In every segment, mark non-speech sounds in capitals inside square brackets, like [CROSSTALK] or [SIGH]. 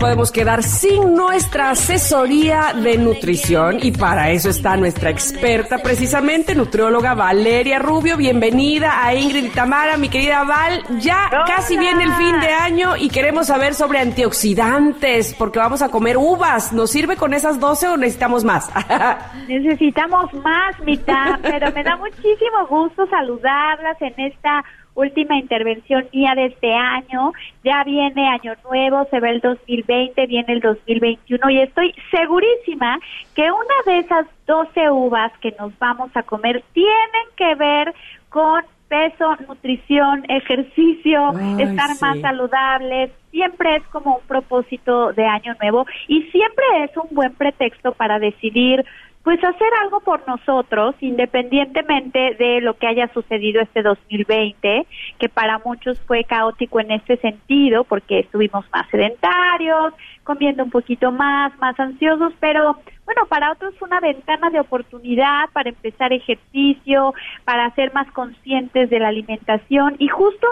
podemos quedar sin nuestra asesoría de nutrición y para eso está nuestra experta, precisamente nutrióloga Valeria Rubio. Bienvenida a Ingrid y Tamara, mi querida Val. Ya casi viene el fin de año y queremos saber sobre antioxidantes porque vamos a comer uvas. ¿Nos sirve con esas 12 o necesitamos más? [LAUGHS] necesitamos más, mitad, pero me da muchísimo gusto saludarlas en esta última intervención mía de este año. Ya viene año nuevo, se ve el 2020, viene el 2021 y estoy segurísima que una de esas 12 uvas que nos vamos a comer tienen que ver con peso, nutrición, ejercicio, estar más saludables, siempre es como un propósito de año nuevo y siempre es un buen pretexto para decidir pues hacer algo por nosotros, independientemente de lo que haya sucedido este 2020, que para muchos fue caótico en este sentido, porque estuvimos más sedentarios, comiendo un poquito más, más ansiosos, pero bueno, para otros fue una ventana de oportunidad para empezar ejercicio, para ser más conscientes de la alimentación y justo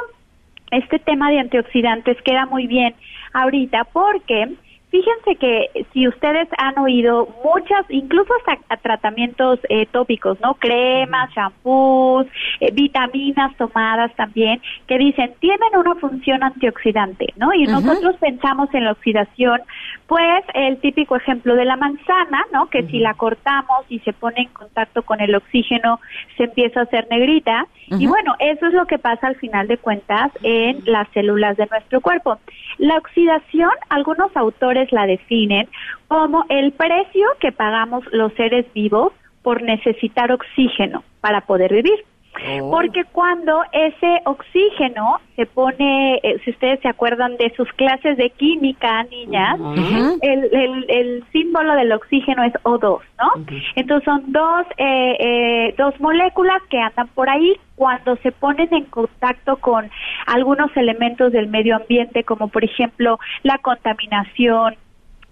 este tema de antioxidantes queda muy bien ahorita porque Fíjense que si ustedes han oído muchas, incluso hasta tratamientos eh, tópicos, ¿no? Cremas, shampoos, eh, vitaminas tomadas también, que dicen tienen una función antioxidante, ¿no? Y nosotros pensamos en la oxidación, pues el típico ejemplo de la manzana, ¿no? Que si la cortamos y se pone en contacto con el oxígeno, se empieza a hacer negrita. Y bueno, eso es lo que pasa al final de cuentas en las células de nuestro cuerpo. La oxidación, algunos autores la definen como el precio que pagamos los seres vivos por necesitar oxígeno para poder vivir. Oh. Porque cuando ese oxígeno se pone, eh, si ustedes se acuerdan de sus clases de química, niñas, el, el, símbolo del oxígeno es O2, ¿no? Entonces son dos, eh, eh, dos moléculas que andan por ahí cuando se ponen en contacto con algunos elementos del medio ambiente, como por ejemplo la contaminación,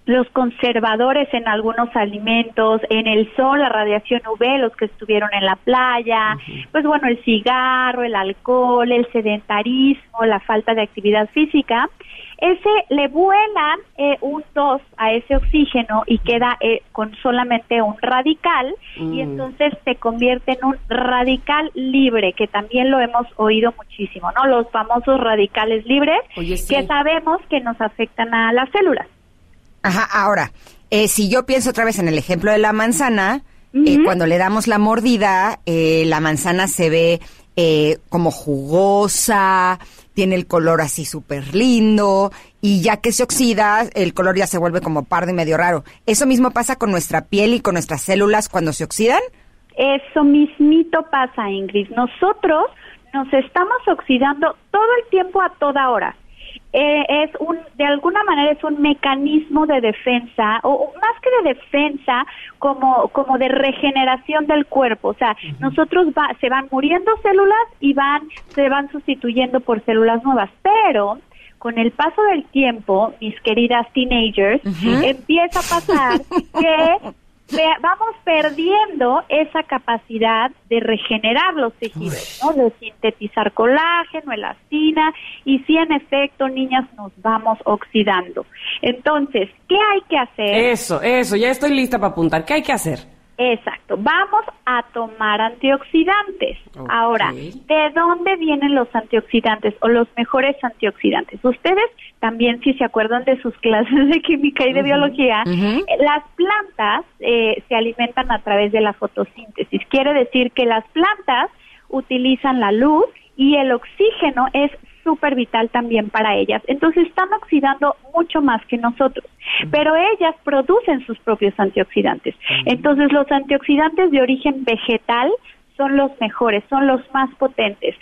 los conservadores en algunos alimentos, en el sol, la radiación UV, los que estuvieron en la playa, pues bueno, el cigarro, el alcohol, el sedentarismo, la falta de actividad física, ese le vuelan eh, un 2 a ese oxígeno y queda eh, con solamente un radical y mm. entonces se convierte en un radical libre, que también lo hemos oído muchísimo, ¿no? Los famosos radicales libres que sabemos que nos afectan a las células. Ajá, ahora, eh, si yo pienso otra vez en el ejemplo de la manzana, eh, cuando le damos la mordida, eh, la manzana se ve como jugosa, tiene el color así súper lindo, y ya que se oxida, el color ya se vuelve como pardo y medio raro. ¿Eso mismo pasa con nuestra piel y con nuestras células cuando se oxidan? Eso mismito pasa, Ingrid. Nosotros nos estamos oxidando todo el tiempo a toda hora. Eh, es un, de alguna manera es un mecanismo de defensa, o, más que de defensa, como, como de regeneración del cuerpo. O sea, nosotros va, se van muriendo células y van, se van sustituyendo por células nuevas. Pero, con el paso del tiempo, mis queridas teenagers, empieza a pasar que [LAUGHS] vamos perdiendo esa capacidad de regenerar los tejidos, ¿no? de sintetizar colágeno, elastina, y si en efecto, niñas, nos vamos oxidando. Entonces, ¿qué hay que hacer? Eso, eso, ya estoy lista para apuntar. ¿Qué hay que hacer? Exacto, vamos a tomar antioxidantes. Ahora, ¿de dónde vienen los antioxidantes o los mejores antioxidantes? Ustedes también, si se acuerdan de sus clases de química y de biología, las plantas eh, se alimentan a través de la fotosíntesis. Quiere decir que las plantas utilizan la luz y el oxígeno es súper vital también para ellas. Entonces están oxidando mucho más que nosotros, pero ellas producen sus propios antioxidantes. Entonces los antioxidantes de origen vegetal son los mejores, son los más potentes.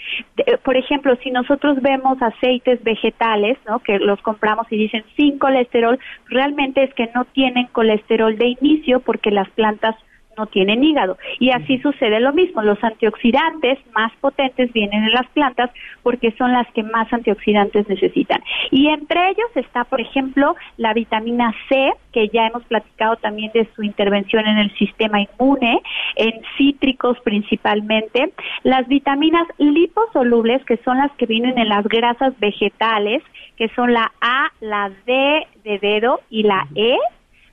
por ejemplo, si nosotros vemos aceites vegetales, ¿no? Que los compramos y dicen sin colesterol, realmente es que no tienen colesterol de inicio porque las plantas no tienen hígado. Y así sucede lo mismo. Los antioxidantes más potentes vienen en las plantas porque son las que más antioxidantes necesitan. Y entre ellos está, por ejemplo, la vitamina C, que ya hemos platicado también de su intervención en el sistema inmune, en cítricos principalmente. Las vitaminas liposolubles, que son las que vienen en las grasas vegetales, que son la A, la D de dedo y la E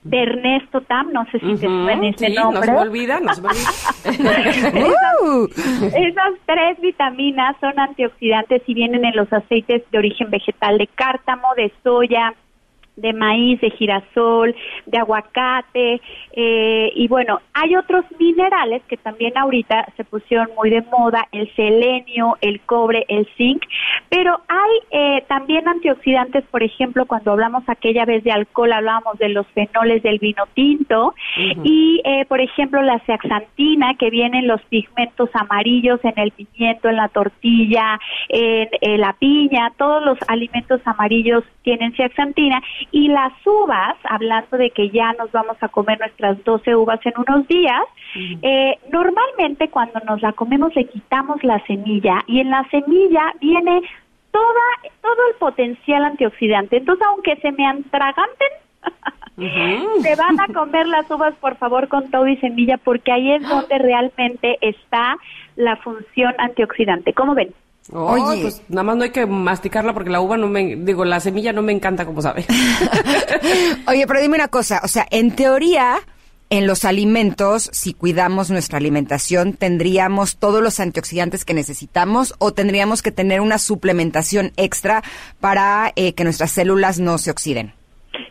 de Ernesto Tam, no sé si te suena ese nombre. No se olvida, no se [LAUGHS] esas, tres vitaminas son antioxidantes y vienen en los aceites de origen vegetal de cártamo, de soya, de maíz, de girasol, de aguacate, eh, y bueno, hay otros minerales que también ahorita se pusieron muy de moda, el selenio, el cobre, el zinc, pero hay eh, también antioxidantes, por ejemplo, cuando hablamos aquella vez de alcohol, hablábamos de los fenoles del vino tinto, y eh, por ejemplo la zeaxantina, que vienen los pigmentos amarillos en el pimiento, en la tortilla, en, en la piña, todos los alimentos amarillos tienen zeaxantina, y las uvas, hablando de que ya nos vamos a comer nuestras 12 uvas en unos días, eh, normalmente cuando nos la comemos le quitamos la semilla y en la semilla viene toda, todo el potencial antioxidante. Entonces, aunque se me antraganten, [LAUGHS] se van a comer las uvas, por favor, con todo y semilla, porque ahí es [GASPS] donde realmente está la función antioxidante. ¿Cómo ven? Oye, pues nada más no hay que masticarla porque la uva no me, digo, la semilla no me encanta, como sabe. [LAUGHS] Oye, pero dime una cosa, o sea, en teoría, en los alimentos, si cuidamos nuestra alimentación, ¿tendríamos todos los antioxidantes que necesitamos o tendríamos que tener una suplementación extra para eh, que nuestras células no se oxiden?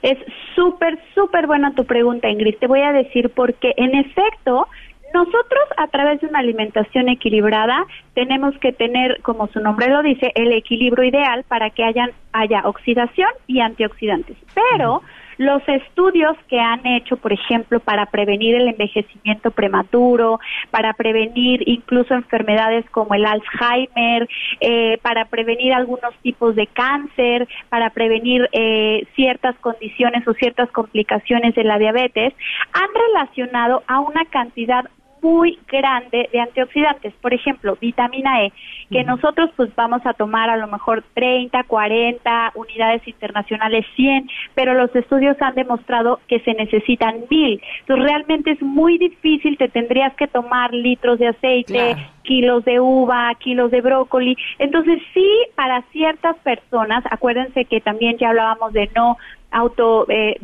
Es súper, súper buena tu pregunta, Ingrid. Te voy a decir porque, en efecto, nosotros a través de una alimentación equilibrada tenemos que tener, como su nombre lo dice, el equilibrio ideal para que hayan, haya oxidación y antioxidantes. Pero los estudios que han hecho, por ejemplo, para prevenir el envejecimiento prematuro, para prevenir incluso enfermedades como el Alzheimer, eh, para prevenir algunos tipos de cáncer, para prevenir eh, ciertas condiciones o ciertas complicaciones de la diabetes, han relacionado a una cantidad muy grande de antioxidantes. Por ejemplo, vitamina E, que nosotros pues vamos a tomar a lo mejor 30, 40 unidades internacionales, 100, pero los estudios han demostrado que se necesitan mil. Entonces realmente es muy difícil, te tendrías que tomar litros de aceite, kilos de uva, kilos de brócoli. Entonces sí, para ciertas personas, acuérdense que también ya hablábamos de no auto eh,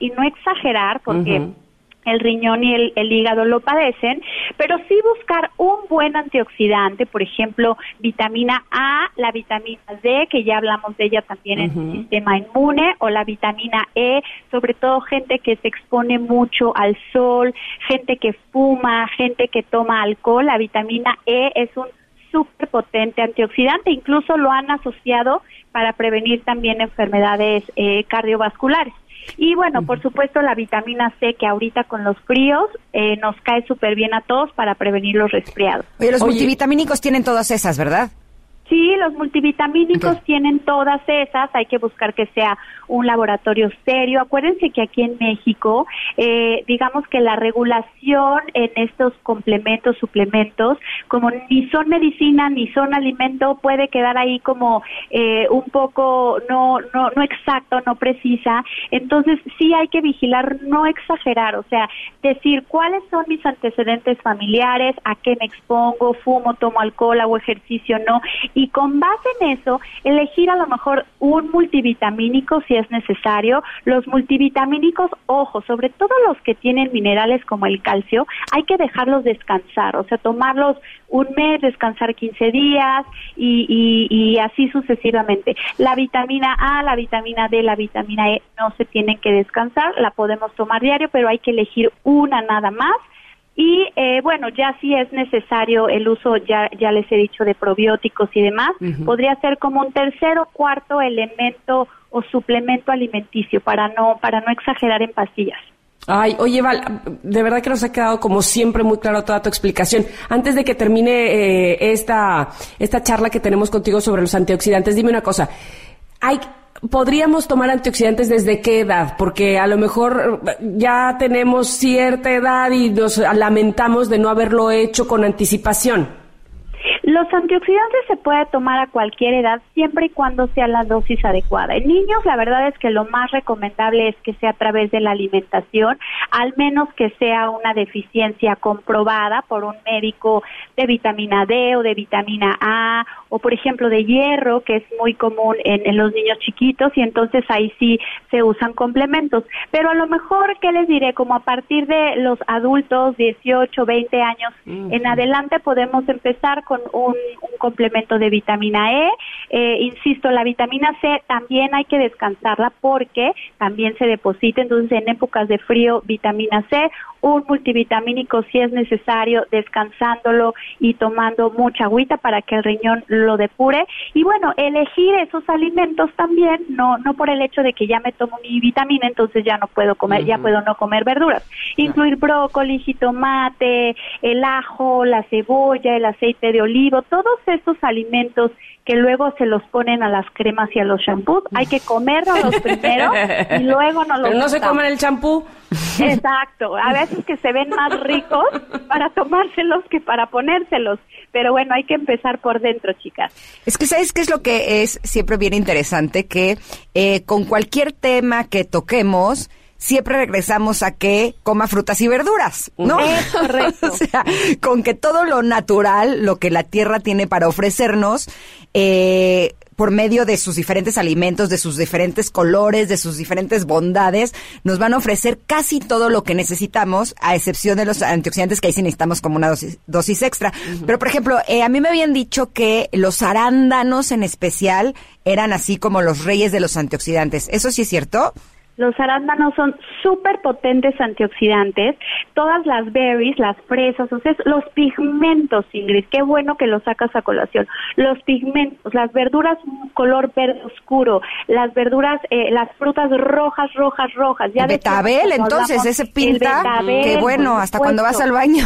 y no exagerar, porque el riñón y el, hígado lo padecen, pero sí buscar un buen antioxidante, por ejemplo, vitamina A, la vitamina D, que ya hablamos de ella también en el sistema inmune, o la vitamina E, sobre todo gente que se expone mucho al sol, gente que fuma, gente que toma alcohol, la vitamina E es un súper potente antioxidante, incluso lo han asociado para prevenir también enfermedades eh, cardiovasculares. Y bueno, por supuesto la vitamina C que ahorita con los fríos eh, nos cae súper bien a todos para prevenir los resfriados. Oye, los multivitamínicos tienen todas esas, ¿verdad? Sí, los multivitamínicos tienen todas esas, hay que buscar que sea un laboratorio serio. Acuérdense que aquí en México, eh, digamos que la regulación en estos complementos, suplementos, como ni son medicina ni son alimento, puede quedar ahí como eh, un poco no, no, no exacto, no precisa. Entonces sí hay que vigilar, no exagerar, o sea, decir cuáles son mis antecedentes familiares, a qué me expongo, fumo, tomo alcohol, hago ejercicio, no y con base en eso elegir a lo mejor un multivitamínico si es necesario. Los multivitamínicos, ojo, sobre todo los que tienen minerales como el calcio, hay que dejarlos descansar, o sea, tomarlos un mes, descansar 15 días y, y, así sucesivamente. La vitamina A, la vitamina D, la vitamina E no se tienen que descansar, la podemos tomar diario, pero hay que elegir una nada más y eh, bueno, ya si es necesario el uso, ya, ya les he dicho, de probióticos y demás, podría ser como un tercer o cuarto elemento o suplemento alimenticio para no, para no exagerar en pastillas. Ay, oye, Val, de verdad que nos ha quedado como siempre muy claro toda tu explicación. Antes de que termine eh, esta, esta charla que tenemos contigo sobre los antioxidantes, dime una cosa. Hay, ¿Podríamos tomar antioxidantes desde qué edad? Porque a lo mejor ya tenemos cierta edad y nos lamentamos de no haberlo hecho con anticipación. Los antioxidantes se puede tomar a cualquier edad siempre y cuando sea la dosis adecuada. En niños la verdad es que lo más recomendable es que sea a través de la alimentación, al menos que sea una deficiencia comprobada por un médico de vitamina D o de vitamina A o por ejemplo de hierro, que es muy común en, los niños chiquitos y entonces ahí sí se usan complementos. Pero a lo mejor, ¿qué les diré? Como a partir de los adultos, 18, 20 años en adelante podemos empezar con un, complemento de vitamina E. Eh, insisto, la vitamina C también hay que descansarla porque también se deposita, entonces en épocas de frío, vitamina C, un multivitamínico si es necesario, descansándolo y tomando mucha agüita para que el riñón lo depure. Y bueno, elegir esos alimentos también, no, no por el hecho de que ya me tomo mi vitamina, entonces ya no puedo comer, ya puedo no comer verduras. Incluir brócoli, jitomate, el ajo, la cebolla, el aceite de oliva todos estos alimentos que luego se los ponen a las cremas y a los shampoos, hay que comerlos primero y luego no los Pero no se comen el champú. Exacto, a veces que se ven más ricos para tomárselos que para ponérselos, pero bueno, hay que empezar por dentro, chicas. Es que sabes qué es lo que es siempre bien interesante, que eh, con cualquier tema que toquemos, siempre regresamos a que coma frutas y verduras, ¿no? Es correcto. [LAUGHS] o sea, con que todo lo natural, lo que la tierra tiene para ofrecernos, eh, por medio de sus diferentes alimentos, de sus diferentes colores, de sus diferentes bondades, nos van a ofrecer casi todo lo que necesitamos, a excepción de los antioxidantes que ahí sí necesitamos como una dosis, extra. Pero, por ejemplo, eh, a mí me habían dicho que los arándanos en especial eran así como los reyes de los antioxidantes. ¿Eso sí es cierto? Los arándanos son súper potentes antioxidantes. Todas las berries, las fresas, o sea, los pigmentos, Ingrid, qué bueno que lo sacas a colación. Los pigmentos, las verduras color verde oscuro, las verduras, eh, las frutas rojas, rojas, rojas. Ya betabel, entonces, ese pinta. qué bueno, hasta cuando vas al baño.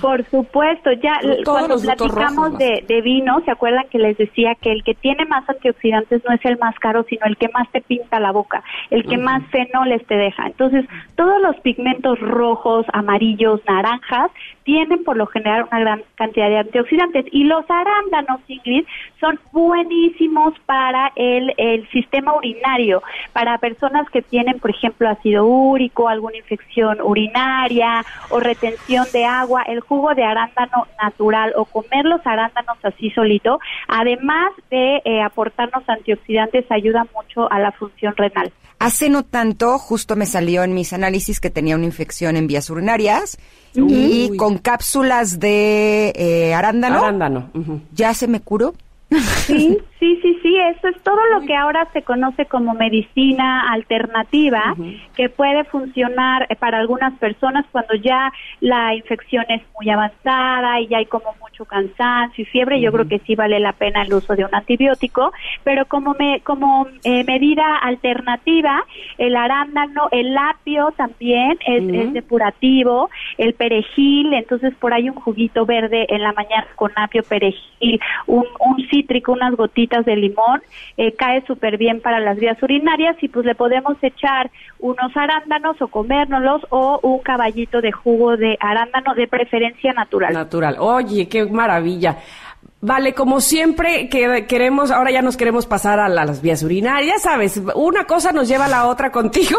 por supuesto, ya cuando platicamos de, de vino, ¿se acuerdan que les decía que el que tiene más antioxidantes no es el más caro, sino el que más te pinta la boca? El que más fenoles te deja. Entonces, todos los pigmentos rojos, amarillos, naranjas, tienen por lo general una gran cantidad de antioxidantes y los arándanos, Ingrid, son buenísimos para el, el sistema urinario, para personas que tienen, por ejemplo, ácido úrico, alguna infección urinaria o retención de agua, el jugo de arándano natural o comer los arándanos así solito, además de eh, aportarnos antioxidantes, ayuda mucho a la función renal. Hace no tanto, justo me salió en mis análisis que tenía una infección en vías urinarias y con cápsulas de eh, arándano. Arándano. Ya se me curó. Sí, [LAUGHS] sí, sí, sí, eso es todo lo que ahora se conoce como medicina alternativa, que puede funcionar eh, para algunas personas cuando ya la infección es muy avanzada y ya hay como mucho cansancio y fiebre, yo creo que sí vale la pena el uso de un antibiótico, pero como me, como eh, medida alternativa, el arándano, el apio también es, depurativo, el perejil, entonces por ahí un juguito verde en la mañana con apio, perejil, un, un cítrico, unas gotitas de limón, eh, cae súper bien para las vías urinarias y pues le podemos echar unos arándanos o comérnoslos o un caballito de jugo de arándano de preferencia natural. Natural. Oye, qué maravilla. Vale, como siempre que queremos, ahora ya nos queremos pasar a, las vías urinarias, sabes, una cosa nos lleva a la otra contigo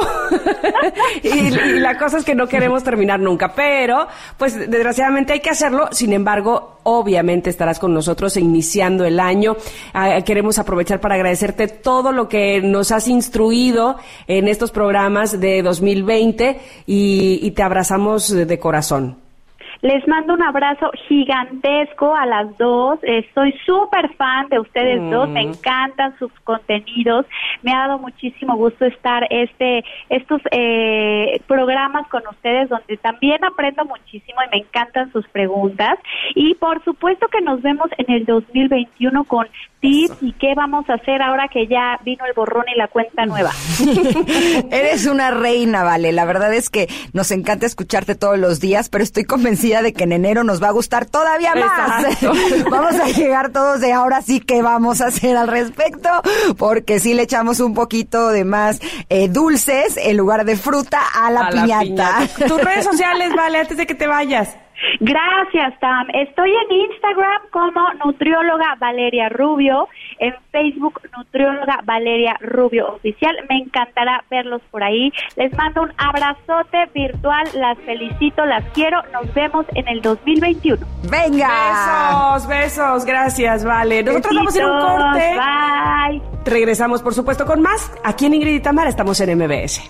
[LAUGHS] y, la cosa es que no queremos terminar nunca, pero pues desgraciadamente hay que hacerlo, sin embargo, obviamente estarás con nosotros iniciando el año. Ah, queremos aprovechar para agradecerte todo lo que nos has instruido en estos programas de 2020 y te abrazamos de corazón. Les mando un abrazo gigantesco a las dos. Eh, soy súper fan de ustedes dos. Me encantan sus contenidos. Me ha dado muchísimo gusto estar este estos eh, programas con ustedes donde también aprendo muchísimo y me encantan sus preguntas. Y por supuesto que nos vemos en el 2021 con tips y qué vamos a hacer ahora que ya vino el borrón y la cuenta nueva. [LAUGHS] Eres una reina, Vale. La verdad es que nos encanta escucharte todos los días, pero estoy convencida de que en enero nos va a gustar todavía más. [LAUGHS] vamos a llegar todos de ahora sí que vamos a hacer al respecto, porque si le echamos un poquito de más eh, dulces en lugar de fruta a la, piñata. Tus redes sociales, [LAUGHS] Vale, antes de que te vayas. Gracias, Tam. Estoy en Instagram como nutrióloga Valeria Rubio, en Facebook nutrióloga Valeria Rubio Oficial. Me encantará verlos por ahí. Les mando un abrazote virtual, las felicito, las quiero. Nos vemos en el 2021. Venga. Besos, besos, gracias, Vale. Nosotros vamos a ir un corte. Bye. Regresamos, por supuesto, con más. Aquí en Ingrid y Tamara estamos en MBS.